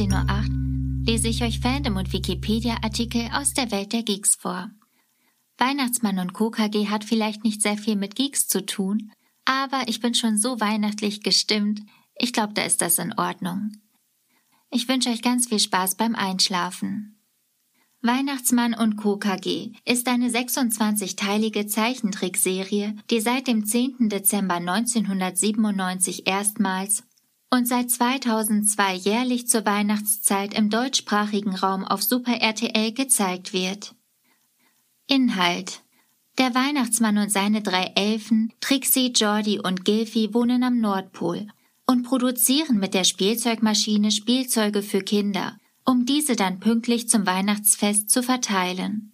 18.08 Uhr lese ich euch Fandom und Wikipedia-Artikel aus der Welt der Geeks vor. Weihnachtsmann und KKG hat vielleicht nicht sehr viel mit Geeks zu tun, aber ich bin schon so weihnachtlich gestimmt, ich glaube, da ist das in Ordnung. Ich wünsche euch ganz viel Spaß beim Einschlafen. Weihnachtsmann und Co. KG ist eine 26-teilige Zeichentrickserie, die seit dem 10. Dezember 1997 erstmals und seit 2002 jährlich zur Weihnachtszeit im deutschsprachigen Raum auf Super RTL gezeigt wird. Inhalt Der Weihnachtsmann und seine drei Elfen, Trixie, Jordi und Gilfi, wohnen am Nordpol und produzieren mit der Spielzeugmaschine Spielzeuge für Kinder, um diese dann pünktlich zum Weihnachtsfest zu verteilen.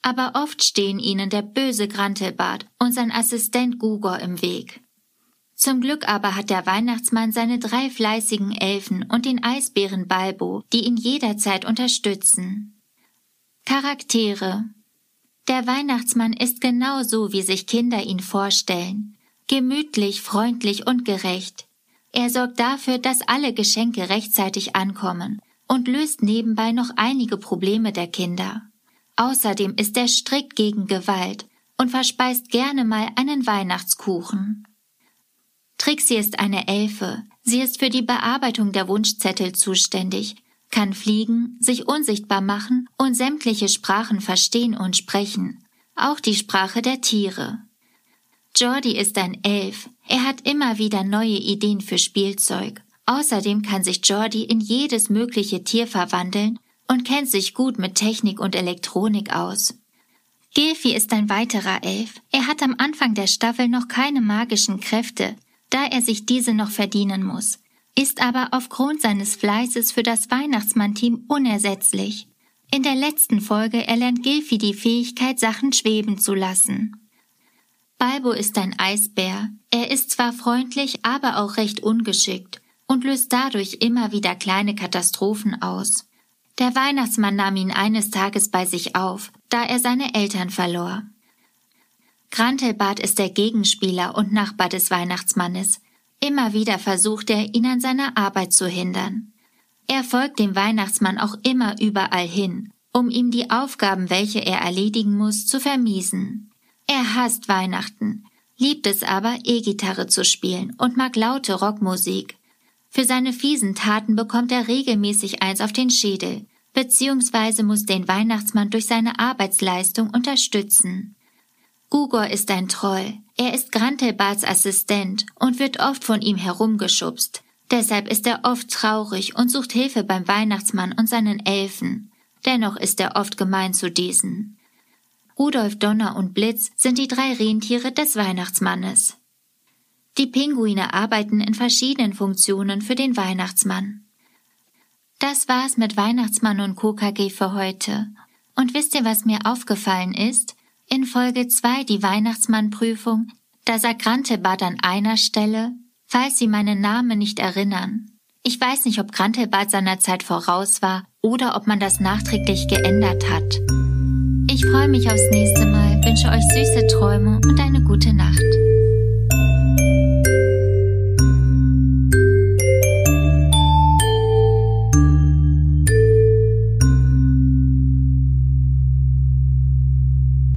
Aber oft stehen ihnen der böse Grantelbart und sein Assistent Gugor im Weg. Zum Glück aber hat der Weihnachtsmann seine drei fleißigen Elfen und den Eisbären Balbo, die ihn jederzeit unterstützen. Charaktere Der Weihnachtsmann ist genau so, wie sich Kinder ihn vorstellen. Gemütlich, freundlich und gerecht. Er sorgt dafür, dass alle Geschenke rechtzeitig ankommen und löst nebenbei noch einige Probleme der Kinder. Außerdem ist er strikt gegen Gewalt und verspeist gerne mal einen Weihnachtskuchen. Trixie ist eine Elfe. Sie ist für die Bearbeitung der Wunschzettel zuständig, kann fliegen, sich unsichtbar machen und sämtliche Sprachen verstehen und sprechen, auch die Sprache der Tiere. Jordi ist ein Elf. Er hat immer wieder neue Ideen für Spielzeug. Außerdem kann sich Jordi in jedes mögliche Tier verwandeln und kennt sich gut mit Technik und Elektronik aus. Gilfi ist ein weiterer Elf. Er hat am Anfang der Staffel noch keine magischen Kräfte, da er sich diese noch verdienen muss, ist aber aufgrund seines Fleißes für das Weihnachtsmann-Team unersetzlich. In der letzten Folge erlernt Gilfi die Fähigkeit, Sachen schweben zu lassen. Balbo ist ein Eisbär. Er ist zwar freundlich, aber auch recht ungeschickt und löst dadurch immer wieder kleine Katastrophen aus. Der Weihnachtsmann nahm ihn eines Tages bei sich auf, da er seine Eltern verlor. Grantelbart ist der Gegenspieler und Nachbar des Weihnachtsmannes. Immer wieder versucht er, ihn an seiner Arbeit zu hindern. Er folgt dem Weihnachtsmann auch immer überall hin, um ihm die Aufgaben, welche er erledigen muss, zu vermiesen. Er hasst Weihnachten, liebt es aber, E-Gitarre zu spielen und mag laute Rockmusik. Für seine fiesen Taten bekommt er regelmäßig eins auf den Schädel, beziehungsweise muss den Weihnachtsmann durch seine Arbeitsleistung unterstützen. Gugor ist ein Troll. Er ist Grantelbarts Assistent und wird oft von ihm herumgeschubst. Deshalb ist er oft traurig und sucht Hilfe beim Weihnachtsmann und seinen Elfen. Dennoch ist er oft gemein zu diesen. Rudolf Donner und Blitz sind die drei Rentiere des Weihnachtsmannes. Die Pinguine arbeiten in verschiedenen Funktionen für den Weihnachtsmann. Das war's mit Weihnachtsmann und KKG für heute. Und wisst ihr, was mir aufgefallen ist? In Folge 2 die Weihnachtsmannprüfung, da sagt Grantebart an einer Stelle, falls Sie meinen Namen nicht erinnern. Ich weiß nicht, ob Grantebart seiner Zeit voraus war oder ob man das nachträglich geändert hat. Ich freue mich aufs nächste Mal, wünsche euch süße Träume und eine gute Nacht.